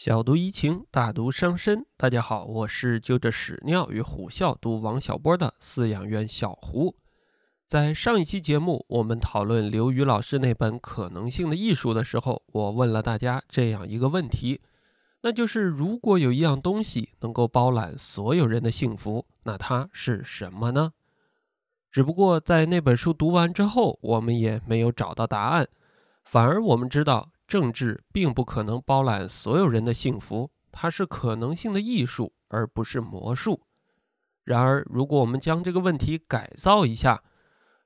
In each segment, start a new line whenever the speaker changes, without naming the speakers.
小毒怡情，大毒伤身。大家好，我是就着屎尿与虎啸读王小波的饲养员小胡。在上一期节目，我们讨论刘宇老师那本《可能性的艺术》的时候，我问了大家这样一个问题，那就是如果有一样东西能够包揽所有人的幸福，那它是什么呢？只不过在那本书读完之后，我们也没有找到答案，反而我们知道。政治并不可能包揽所有人的幸福，它是可能性的艺术，而不是魔术。然而，如果我们将这个问题改造一下，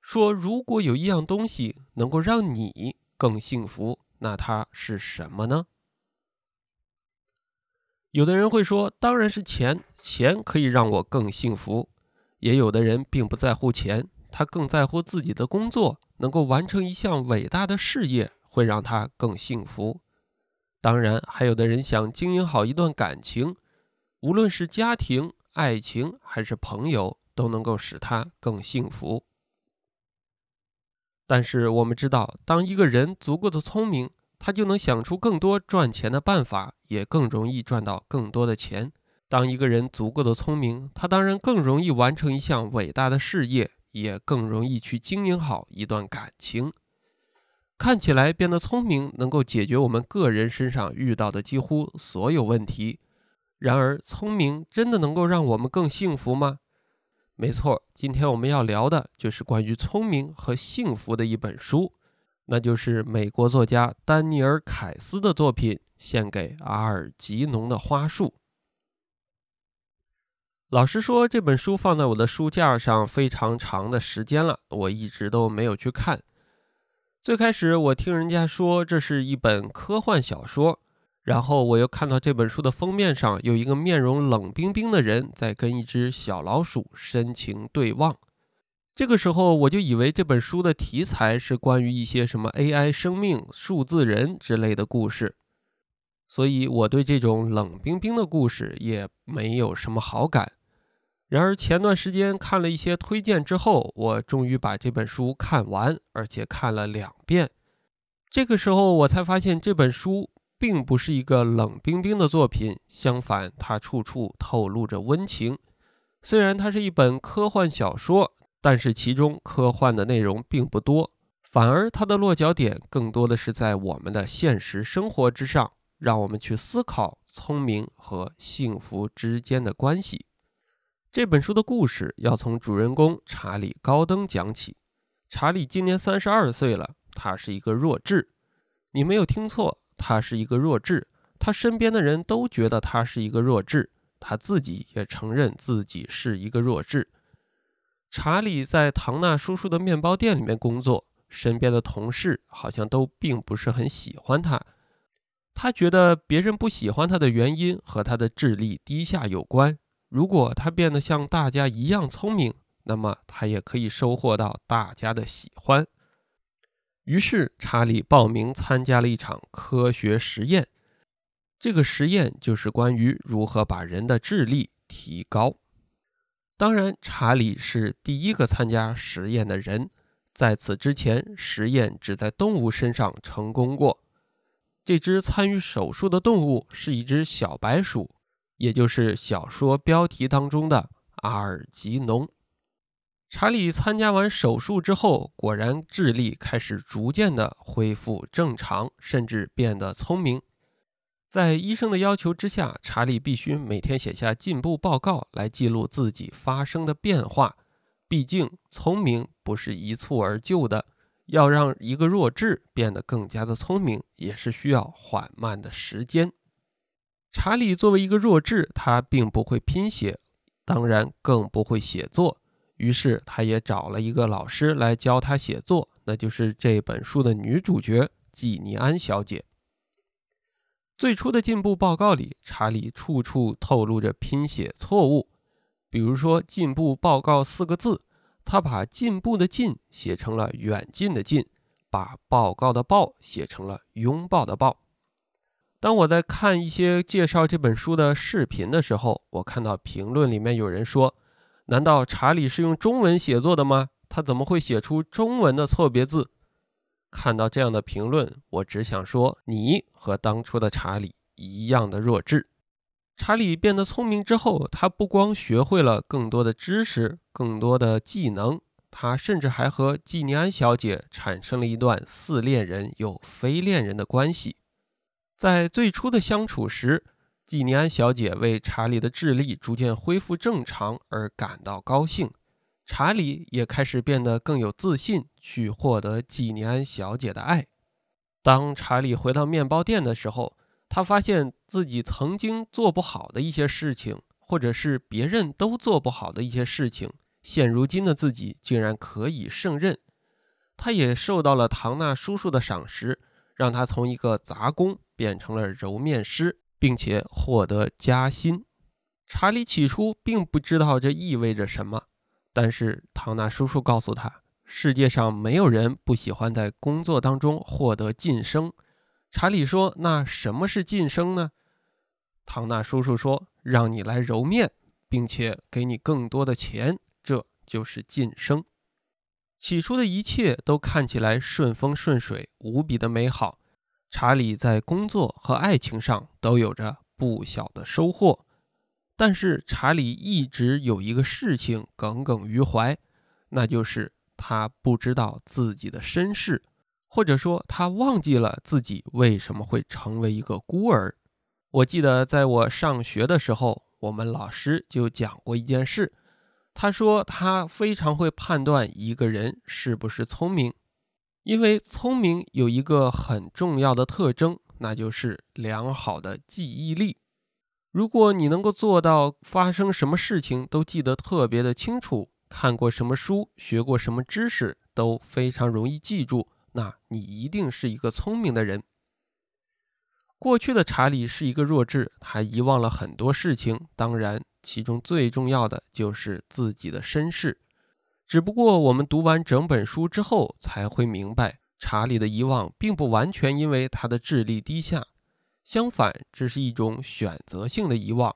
说如果有一样东西能够让你更幸福，那它是什么呢？有的人会说，当然是钱，钱可以让我更幸福。也有的人并不在乎钱，他更在乎自己的工作能够完成一项伟大的事业。会让他更幸福。当然，还有的人想经营好一段感情，无论是家庭、爱情还是朋友，都能够使他更幸福。但是我们知道，当一个人足够的聪明，他就能想出更多赚钱的办法，也更容易赚到更多的钱。当一个人足够的聪明，他当然更容易完成一项伟大的事业，也更容易去经营好一段感情。看起来变得聪明，能够解决我们个人身上遇到的几乎所有问题。然而，聪明真的能够让我们更幸福吗？没错，今天我们要聊的就是关于聪明和幸福的一本书，那就是美国作家丹尼尔·凯斯的作品《献给阿尔吉农的花束》。老实说，这本书放在我的书架上非常长的时间了，我一直都没有去看。最开始我听人家说这是一本科幻小说，然后我又看到这本书的封面上有一个面容冷冰冰的人在跟一只小老鼠深情对望。这个时候我就以为这本书的题材是关于一些什么 AI 生命、数字人之类的故事，所以我对这种冷冰冰的故事也没有什么好感。然而前段时间看了一些推荐之后，我终于把这本书看完，而且看了两遍。这个时候我才发现这本书并不是一个冷冰冰的作品，相反，它处处透露着温情。虽然它是一本科幻小说，但是其中科幻的内容并不多，反而它的落脚点更多的是在我们的现实生活之上，让我们去思考聪明和幸福之间的关系。这本书的故事要从主人公查理·高登讲起。查理今年三十二岁了，他是一个弱智。你没有听错，他是一个弱智。他身边的人都觉得他是一个弱智，他自己也承认自己是一个弱智。查理在唐纳叔叔的面包店里面工作，身边的同事好像都并不是很喜欢他。他觉得别人不喜欢他的原因和他的智力低下有关。如果他变得像大家一样聪明，那么他也可以收获到大家的喜欢。于是，查理报名参加了一场科学实验。这个实验就是关于如何把人的智力提高。当然，查理是第一个参加实验的人。在此之前，实验只在动物身上成功过。这只参与手术的动物是一只小白鼠。也就是小说标题当中的阿尔吉农。查理参加完手术之后，果然智力开始逐渐的恢复正常，甚至变得聪明。在医生的要求之下，查理必须每天写下进步报告来记录自己发生的变化。毕竟，聪明不是一蹴而就的，要让一个弱智变得更加的聪明，也是需要缓慢的时间。查理作为一个弱智，他并不会拼写，当然更不会写作。于是，他也找了一个老师来教他写作，那就是这本书的女主角季尼安小姐。最初的进步报告里，查理处处透露着拼写错误，比如说“进步报告”四个字，他把“进步”的“进”写成了“远近”的“近”，把“报告”的“报”写成了“拥抱”的“抱”。当我在看一些介绍这本书的视频的时候，我看到评论里面有人说：“难道查理是用中文写作的吗？他怎么会写出中文的错别字？”看到这样的评论，我只想说，你和当初的查理一样的弱智。查理变得聪明之后，他不光学会了更多的知识、更多的技能，他甚至还和季尼安小姐产生了一段似恋人又非恋人的关系。在最初的相处时，季尼安小姐为查理的智力逐渐恢复正常而感到高兴，查理也开始变得更有自信，去获得季尼安小姐的爱。当查理回到面包店的时候，他发现自己曾经做不好的一些事情，或者是别人都做不好的一些事情，现如今的自己竟然可以胜任。他也受到了唐纳叔叔的赏识，让他从一个杂工变成了揉面师，并且获得加薪。查理起初并不知道这意味着什么，但是唐纳叔叔告诉他，世界上没有人不喜欢在工作当中获得晋升。查理说：“那什么是晋升呢？”唐纳叔叔说：“让你来揉面，并且给你更多的钱，这就是晋升。”起初的一切都看起来顺风顺水，无比的美好。查理在工作和爱情上都有着不小的收获，但是查理一直有一个事情耿耿于怀，那就是他不知道自己的身世。或者说，他忘记了自己为什么会成为一个孤儿。我记得在我上学的时候，我们老师就讲过一件事。他说他非常会判断一个人是不是聪明，因为聪明有一个很重要的特征，那就是良好的记忆力。如果你能够做到发生什么事情都记得特别的清楚，看过什么书、学过什么知识都非常容易记住。那你一定是一个聪明的人。过去的查理是一个弱智，他遗忘了很多事情，当然，其中最重要的就是自己的身世。只不过我们读完整本书之后，才会明白，查理的遗忘并不完全因为他的智力低下，相反，这是一种选择性的遗忘，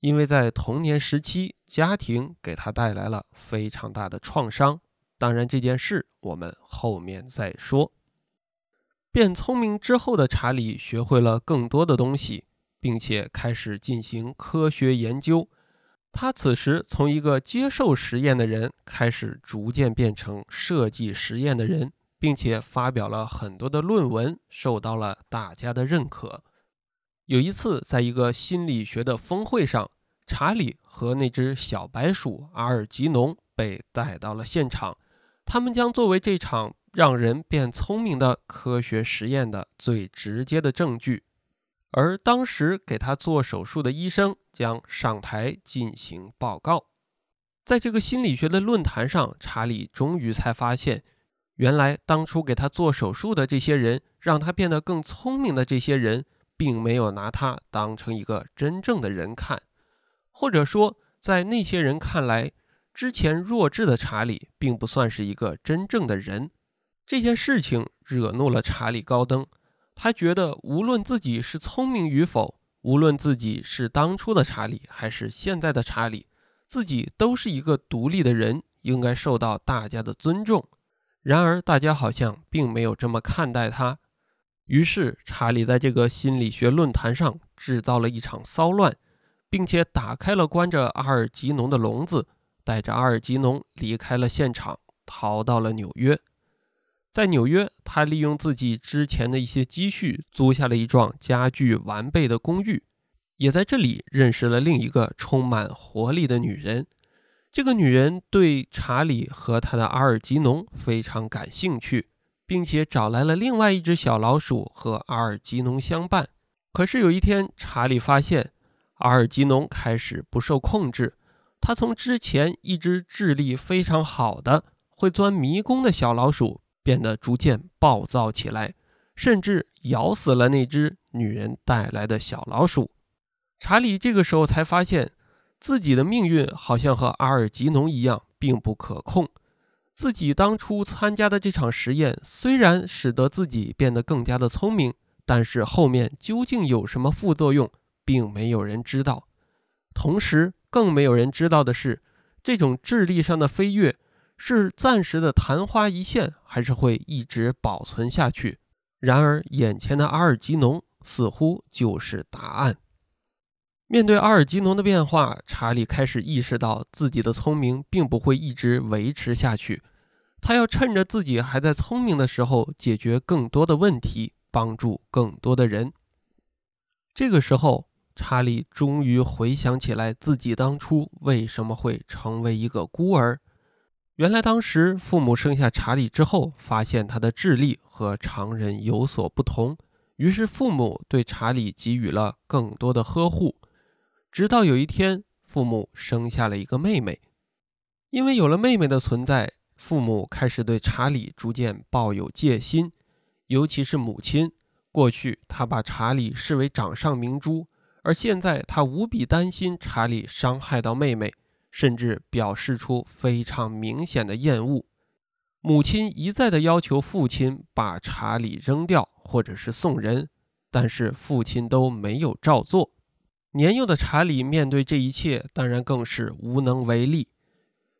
因为在童年时期，家庭给他带来了非常大的创伤。当然，这件事我们后面再说。变聪明之后的查理学会了更多的东西，并且开始进行科学研究。他此时从一个接受实验的人，开始逐渐变成设计实验的人，并且发表了很多的论文，受到了大家的认可。有一次，在一个心理学的峰会上，查理和那只小白鼠阿尔吉农被带到了现场。他们将作为这场让人变聪明的科学实验的最直接的证据，而当时给他做手术的医生将上台进行报告。在这个心理学的论坛上，查理终于才发现，原来当初给他做手术的这些人，让他变得更聪明的这些人，并没有拿他当成一个真正的人看，或者说，在那些人看来。之前弱智的查理并不算是一个真正的人，这件事情惹怒了查理高登。他觉得无论自己是聪明与否，无论自己是当初的查理还是现在的查理，自己都是一个独立的人，应该受到大家的尊重。然而，大家好像并没有这么看待他。于是，查理在这个心理学论坛上制造了一场骚乱，并且打开了关着阿尔吉农的笼子。带着阿尔吉农离开了现场，逃到了纽约。在纽约，他利用自己之前的一些积蓄，租下了一幢家具完备的公寓，也在这里认识了另一个充满活力的女人。这个女人对查理和他的阿尔吉农非常感兴趣，并且找来了另外一只小老鼠和阿尔吉农相伴。可是有一天，查理发现阿尔吉农开始不受控制。他从之前一只智力非常好的、会钻迷宫的小老鼠，变得逐渐暴躁起来，甚至咬死了那只女人带来的小老鼠。查理这个时候才发现，自己的命运好像和阿尔吉农一样，并不可控。自己当初参加的这场实验，虽然使得自己变得更加的聪明，但是后面究竟有什么副作用，并没有人知道。同时，更没有人知道的是，这种智力上的飞跃是暂时的昙花一现，还是会一直保存下去？然而，眼前的阿尔吉农似乎就是答案。面对阿尔吉农的变化，查理开始意识到自己的聪明并不会一直维持下去。他要趁着自己还在聪明的时候，解决更多的问题，帮助更多的人。这个时候，查理终于回想起来自己当初为什么会成为一个孤儿。原来当时父母生下查理之后，发现他的智力和常人有所不同，于是父母对查理给予了更多的呵护。直到有一天，父母生下了一个妹妹。因为有了妹妹的存在，父母开始对查理逐渐抱有戒心，尤其是母亲。过去他把查理视为掌上明珠，而现在他无比担心查理伤害到妹妹。甚至表示出非常明显的厌恶。母亲一再的要求父亲把查理扔掉，或者是送人，但是父亲都没有照做。年幼的查理面对这一切，当然更是无能为力。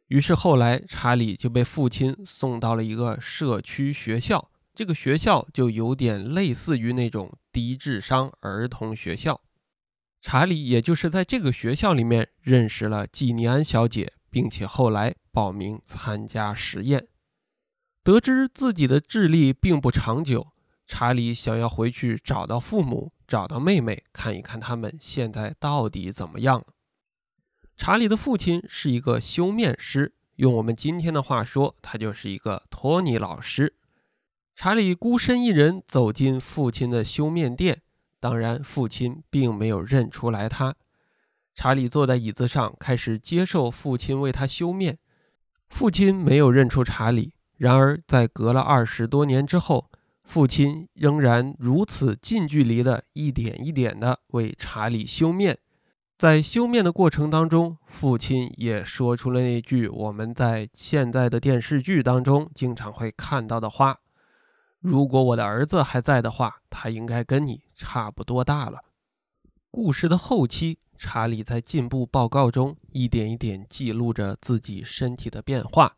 于是后来，查理就被父亲送到了一个社区学校，这个学校就有点类似于那种低智商儿童学校。查理也就是在这个学校里面认识了季尼安小姐，并且后来报名参加实验。得知自己的智力并不长久，查理想要回去找到父母，找到妹妹，看一看他们现在到底怎么样。查理的父亲是一个修面师，用我们今天的话说，他就是一个托尼老师。查理孤身一人走进父亲的修面店。当然，父亲并没有认出来他。查理坐在椅子上，开始接受父亲为他修面。父亲没有认出查理。然而，在隔了二十多年之后，父亲仍然如此近距离的一点一点的为查理修面。在修面的过程当中，父亲也说出了那句我们在现在的电视剧当中经常会看到的话。如果我的儿子还在的话，他应该跟你差不多大了。故事的后期，查理在进步报告中一点一点记录着自己身体的变化。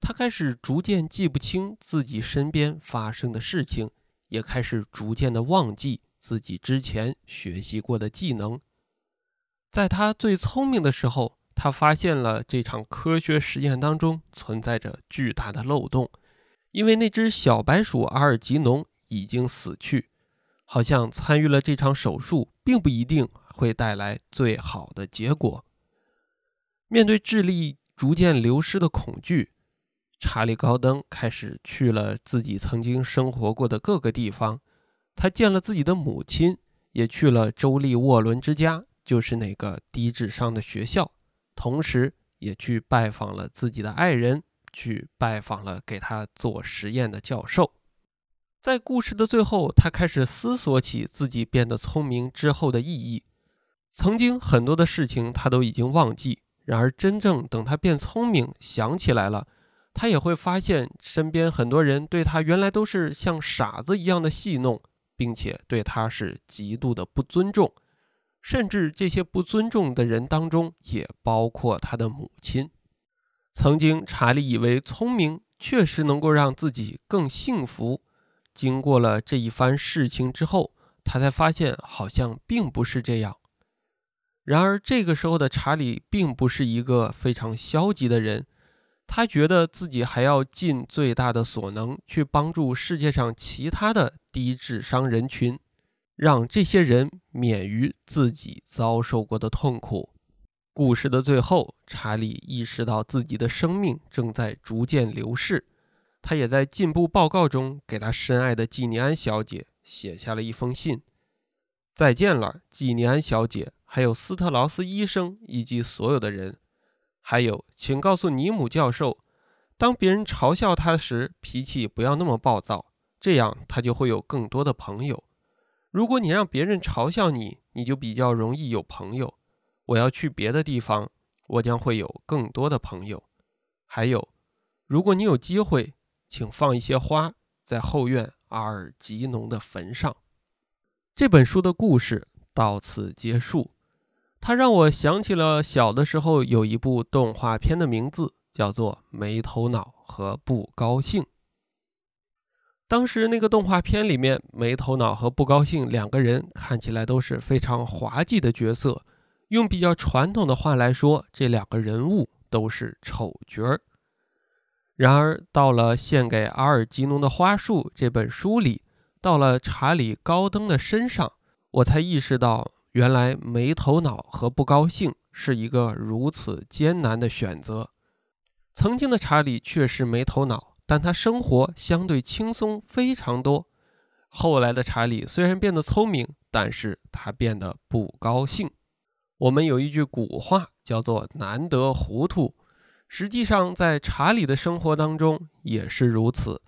他开始逐渐记不清自己身边发生的事情，也开始逐渐的忘记自己之前学习过的技能。在他最聪明的时候，他发现了这场科学实验当中存在着巨大的漏洞。因为那只小白鼠阿尔吉农已经死去，好像参与了这场手术，并不一定会带来最好的结果。面对智力逐渐流失的恐惧，查理·高登开始去了自己曾经生活过的各个地方。他见了自己的母亲，也去了周立沃伦之家，就是那个低智商的学校，同时也去拜访了自己的爱人。去拜访了给他做实验的教授，在故事的最后，他开始思索起自己变得聪明之后的意义。曾经很多的事情他都已经忘记，然而真正等他变聪明想起来了，他也会发现身边很多人对他原来都是像傻子一样的戏弄，并且对他是极度的不尊重，甚至这些不尊重的人当中也包括他的母亲。曾经，查理以为聪明确实能够让自己更幸福。经过了这一番事情之后，他才发现好像并不是这样。然而，这个时候的查理并不是一个非常消极的人，他觉得自己还要尽最大的所能去帮助世界上其他的低智商人群，让这些人免于自己遭受过的痛苦。故事的最后，查理意识到自己的生命正在逐渐流逝。他也在进步报告中给他深爱的季尼安小姐写下了一封信：“再见了，季尼安小姐，还有斯特劳斯医生以及所有的人。还有，请告诉尼姆教授，当别人嘲笑他时，脾气不要那么暴躁，这样他就会有更多的朋友。如果你让别人嘲笑你，你就比较容易有朋友。”我要去别的地方，我将会有更多的朋友。还有，如果你有机会，请放一些花在后院阿尔吉农的坟上。这本书的故事到此结束。它让我想起了小的时候有一部动画片的名字，叫做《没头脑和不高兴》。当时那个动画片里面，没头脑和不高兴两个人看起来都是非常滑稽的角色。用比较传统的话来说，这两个人物都是丑角儿。然而，到了献给阿尔吉农的花束这本书里，到了查理高登的身上，我才意识到，原来没头脑和不高兴是一个如此艰难的选择。曾经的查理确实没头脑。但他生活相对轻松非常多。后来的查理虽然变得聪明，但是他变得不高兴。我们有一句古话叫做“难得糊涂”，实际上在查理的生活当中也是如此。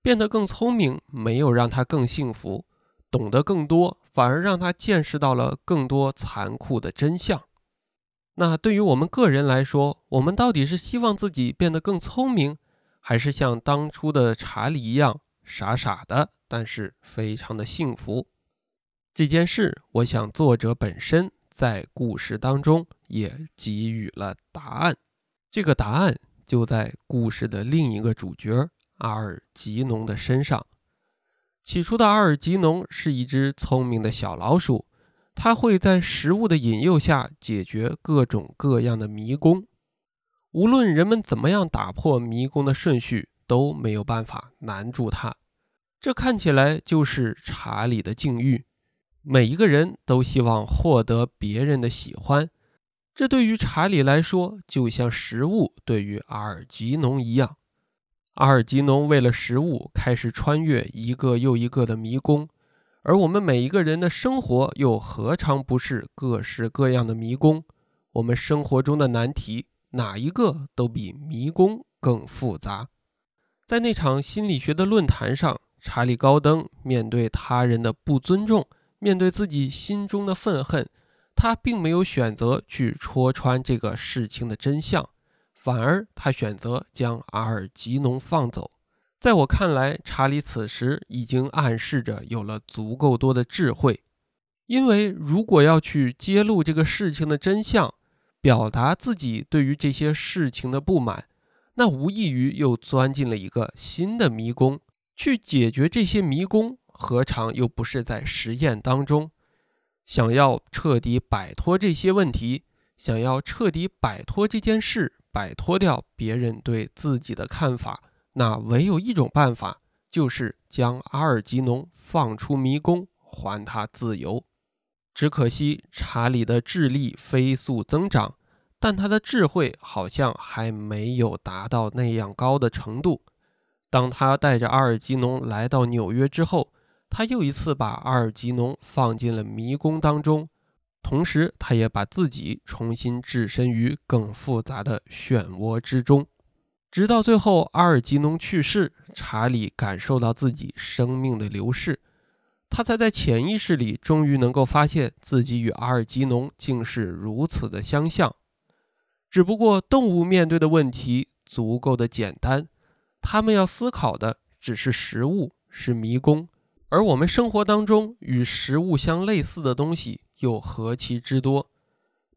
变得更聪明没有让他更幸福，懂得更多反而让他见识到了更多残酷的真相。那对于我们个人来说，我们到底是希望自己变得更聪明？还是像当初的查理一样傻傻的，但是非常的幸福。这件事，我想作者本身在故事当中也给予了答案。这个答案就在故事的另一个主角阿尔吉农的身上。起初的阿尔吉农是一只聪明的小老鼠，它会在食物的引诱下解决各种各样的迷宫。无论人们怎么样打破迷宫的顺序，都没有办法难住他。这看起来就是查理的境遇。每一个人都希望获得别人的喜欢，这对于查理来说，就像食物对于阿尔吉农一样。阿尔吉农为了食物，开始穿越一个又一个的迷宫，而我们每一个人的生活又何尝不是各式各样的迷宫？我们生活中的难题。哪一个都比迷宫更复杂。在那场心理学的论坛上，查理·高登面对他人的不尊重，面对自己心中的愤恨，他并没有选择去戳穿这个事情的真相，反而他选择将阿尔吉农放走。在我看来，查理此时已经暗示着有了足够多的智慧，因为如果要去揭露这个事情的真相，表达自己对于这些事情的不满，那无异于又钻进了一个新的迷宫。去解决这些迷宫，何尝又不是在实验当中？想要彻底摆脱这些问题，想要彻底摆脱这件事，摆脱掉别人对自己的看法，那唯有一种办法，就是将阿尔吉农放出迷宫，还他自由。只可惜查理的智力飞速增长，但他的智慧好像还没有达到那样高的程度。当他带着阿尔吉农来到纽约之后，他又一次把阿尔吉农放进了迷宫当中，同时他也把自己重新置身于更复杂的漩涡之中。直到最后，阿尔吉农去世，查理感受到自己生命的流逝。他才在潜意识里终于能够发现自己与阿尔吉农竟是如此的相像，只不过动物面对的问题足够的简单，他们要思考的只是食物是迷宫，而我们生活当中与食物相类似的东西又何其之多，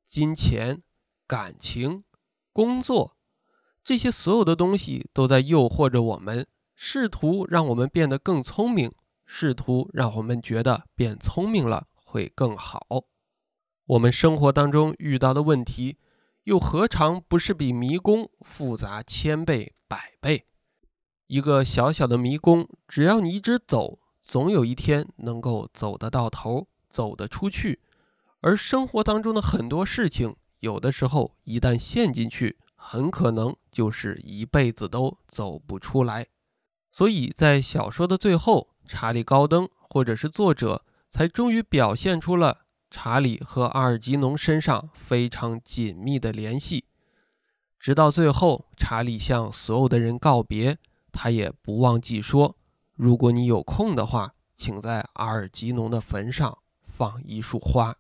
金钱、感情、工作，这些所有的东西都在诱惑着我们，试图让我们变得更聪明。试图让我们觉得变聪明了会更好。我们生活当中遇到的问题，又何尝不是比迷宫复杂千倍百倍？一个小小的迷宫，只要你一直走，总有一天能够走得到头，走得出去。而生活当中的很多事情，有的时候一旦陷进去，很可能就是一辈子都走不出来。所以在小说的最后。查理·高登，或者是作者，才终于表现出了查理和阿尔吉农身上非常紧密的联系。直到最后，查理向所有的人告别，他也不忘记说：“如果你有空的话，请在阿尔吉农的坟上放一束花。”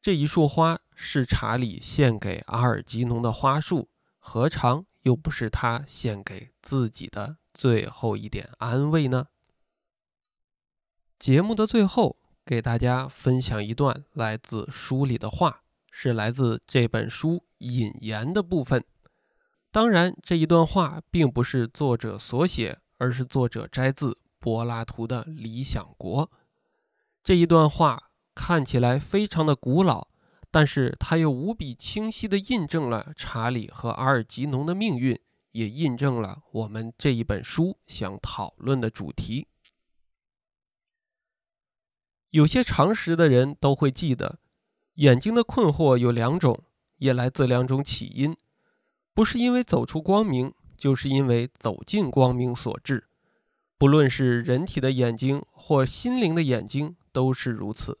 这一束花是查理献给阿尔吉农的花束，何尝又不是他献给自己的最后一点安慰呢？节目的最后，给大家分享一段来自书里的话，是来自这本书引言的部分。当然，这一段话并不是作者所写，而是作者摘自柏拉图的《理想国》。这一段话看起来非常的古老，但是它又无比清晰地印证了查理和阿尔吉农的命运，也印证了我们这一本书想讨论的主题。有些常识的人都会记得，眼睛的困惑有两种，也来自两种起因，不是因为走出光明，就是因为走进光明所致。不论是人体的眼睛或心灵的眼睛，都是如此。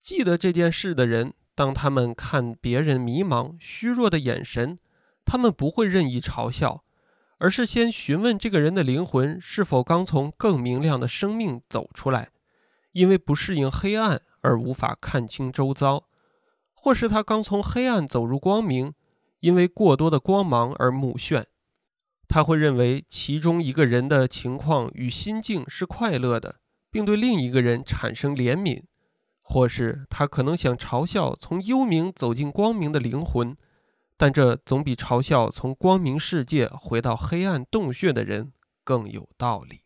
记得这件事的人，当他们看别人迷茫、虚弱的眼神，他们不会任意嘲笑，而是先询问这个人的灵魂是否刚从更明亮的生命走出来。因为不适应黑暗而无法看清周遭，或是他刚从黑暗走入光明，因为过多的光芒而目眩，他会认为其中一个人的情况与心境是快乐的，并对另一个人产生怜悯，或是他可能想嘲笑从幽冥走进光明的灵魂，但这总比嘲笑从光明世界回到黑暗洞穴的人更有道理。